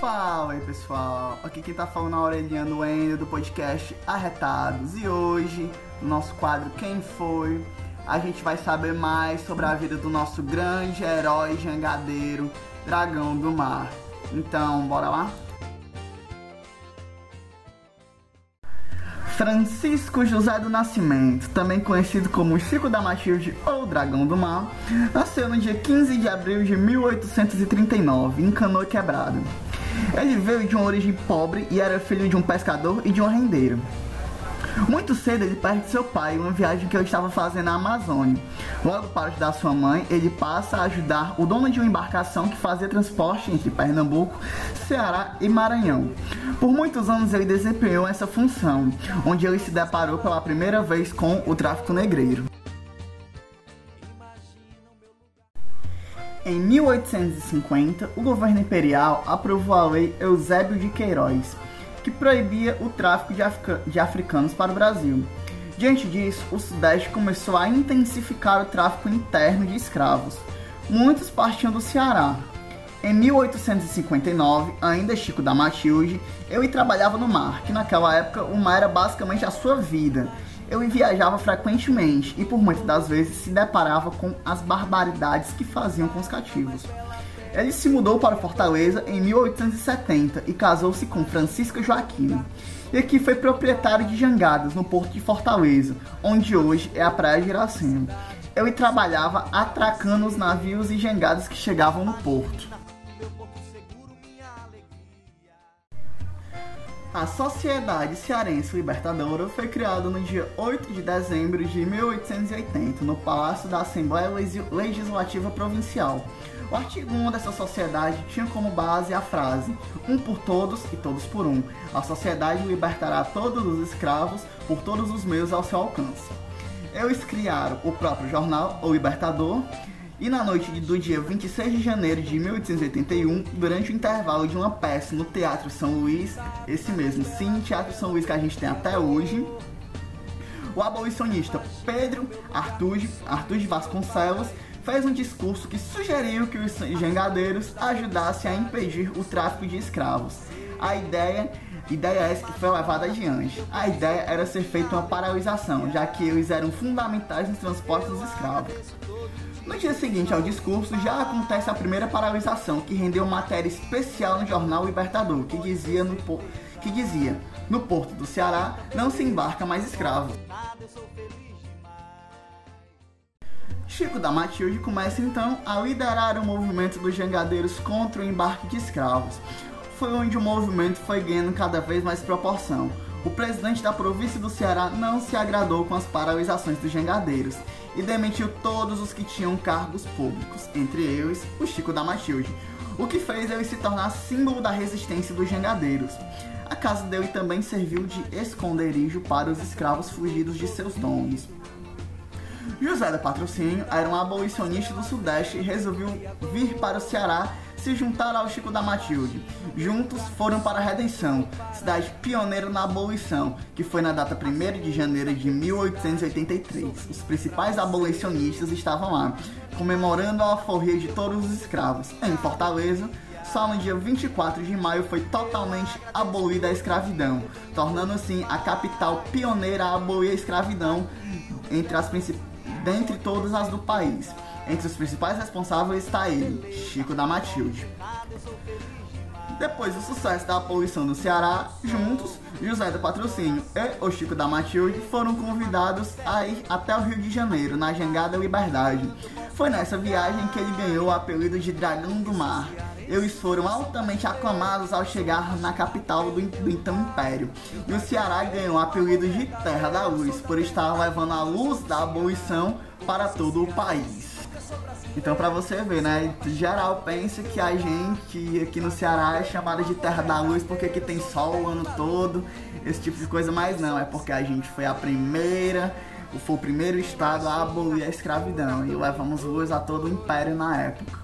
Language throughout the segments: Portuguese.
Fala aí pessoal, aqui quem tá falando é a orelhinha do podcast Arretados e hoje, no nosso quadro Quem Foi, a gente vai saber mais sobre a vida do nosso grande herói jangadeiro, Dragão do Mar. Então, bora lá? Francisco José do Nascimento, também conhecido como Chico da Matilde ou Dragão do Mar, nasceu no dia 15 de abril de 1839, em Canoa Quebrada. Ele veio de uma origem pobre e era filho de um pescador e de um rendeiro. Muito cedo ele perde seu pai em uma viagem que ele estava fazendo na Amazônia. Logo para ajudar sua mãe, ele passa a ajudar o dono de uma embarcação que fazia transporte entre Pernambuco, Ceará e Maranhão. Por muitos anos ele desempenhou essa função, onde ele se deparou pela primeira vez com o tráfico negreiro. Em 1850, o governo imperial aprovou a Lei Eusébio de Queiroz, que proibia o tráfico de, de, africanos para o Brasil. Diante disso, o Sudeste começou a intensificar o tráfico interno de escravos. Muitos partiam do Ceará. Em 1859, ainda Chico da Matilde, eu trabalhava no mar, que naquela época o mar era basicamente a sua vida. Eu viajava frequentemente e por muitas das vezes se deparava com as barbaridades que faziam com os cativos. Ele se mudou para Fortaleza em 1870 e casou-se com Francisca Joaquina. E aqui foi proprietário de jangadas no porto de Fortaleza, onde hoje é a Praia de Iracema. Ele trabalhava atracando os navios e jangadas que chegavam no porto. A Sociedade Cearense Libertadora foi criada no dia 8 de dezembro de 1880, no Palácio da Assembleia Legislativa Provincial, o artigo 1 dessa sociedade tinha como base a frase: um por todos e todos por um. A sociedade libertará todos os escravos por todos os meios ao seu alcance. Eles criaram o próprio jornal, O Libertador, e na noite do dia 26 de janeiro de 1881, durante o intervalo de uma peça no Teatro São Luís, esse mesmo, sim, Teatro São Luís que a gente tem até hoje, o abolicionista Pedro Artur de Vasconcelos fez um discurso que sugeriu que os jangadeiros ajudassem a impedir o tráfico de escravos. A ideia, ideia essa que foi levada adiante. A ideia era ser feita uma paralisação, já que eles eram fundamentais nos transportes dos escravos. No dia seguinte ao discurso, já acontece a primeira paralisação, que rendeu matéria especial no jornal Libertador, que dizia no, que dizia, no porto do Ceará não se embarca mais escravos. Chico da Matilde começa então a liderar o movimento dos jangadeiros contra o embarque de escravos. Foi onde o movimento foi ganhando cada vez mais proporção. O presidente da província do Ceará não se agradou com as paralisações dos jangadeiros e demitiu todos os que tinham cargos públicos, entre eles o Chico da Matilde, o que fez ele se tornar símbolo da resistência dos jangadeiros. A casa dele também serviu de esconderijo para os escravos fugidos de seus donos. José da Patrocínio era um abolicionista do Sudeste e resolveu vir para o Ceará se juntar ao Chico da Matilde. Juntos foram para a Redenção, cidade pioneira na abolição, que foi na data 1 de janeiro de 1883. Os principais abolicionistas estavam lá, comemorando a alforria de todos os escravos. Em Fortaleza, só no dia 24 de maio foi totalmente abolida a escravidão, tornando assim a capital pioneira a abolir a escravidão entre as principais dentre todas as do país. Entre os principais responsáveis está ele, Chico da Matilde. Depois do sucesso da poluição no Ceará, juntos, José do Patrocínio e o Chico da Matilde foram convidados a ir até o Rio de Janeiro, na Jangada Liberdade. Foi nessa viagem que ele ganhou o apelido de Dragão do Mar. Eles foram altamente aclamados ao chegar na capital do, do então Império. E o Ceará ganhou o apelido de Terra da Luz, por estar levando a luz da abolição para todo o país. Então, para você ver, né? Geral pensa que a gente aqui no Ceará é chamada de Terra da Luz porque aqui tem sol o ano todo, esse tipo de coisa, mas não, é porque a gente foi a primeira, foi o primeiro estado a abolir a escravidão e levamos luz a todo o império na época.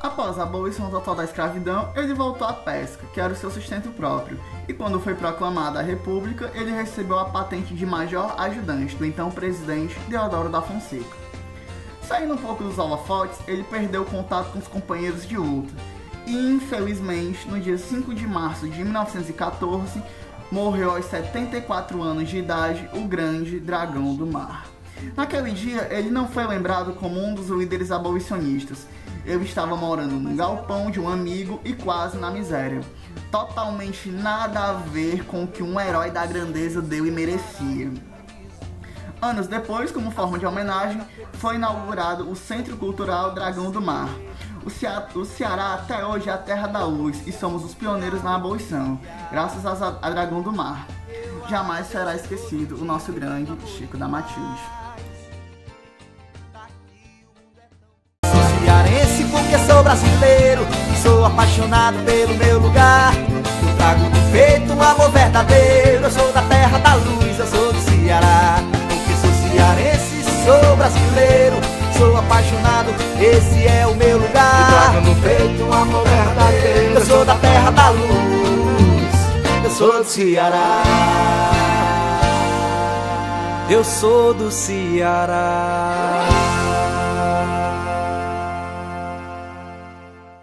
Após a abolição total da escravidão, ele voltou à pesca, que era o seu sustento próprio, e quando foi proclamada a República, ele recebeu a patente de major ajudante do então presidente Deodoro da Fonseca. Saindo um pouco dos holofotes, ele perdeu contato com os companheiros de luta. E infelizmente, no dia 5 de março de 1914, morreu aos 74 anos de idade o grande dragão do mar. Naquele dia, ele não foi lembrado como um dos líderes abolicionistas. Ele estava morando num galpão de um amigo e quase na miséria. Totalmente nada a ver com o que um herói da grandeza dele merecia. Anos depois, como forma de homenagem, foi inaugurado o Centro Cultural Dragão do Mar. O, Ceará, o Ceará até hoje é a terra da luz e somos os pioneiros na abolição, graças a, a Dragão do Mar. Jamais será esquecido o nosso grande Chico da Matilde. Brasileiro, sou apaixonado pelo meu lugar. Eu trago no peito um amor verdadeiro, eu sou da terra da luz, eu sou do Ceará cearense, sou brasileiro, sou apaixonado, esse é o meu lugar. trago no peito um amor verdadeiro. Eu sou da terra da luz, eu sou do Ceará. Eu sou do Ceará.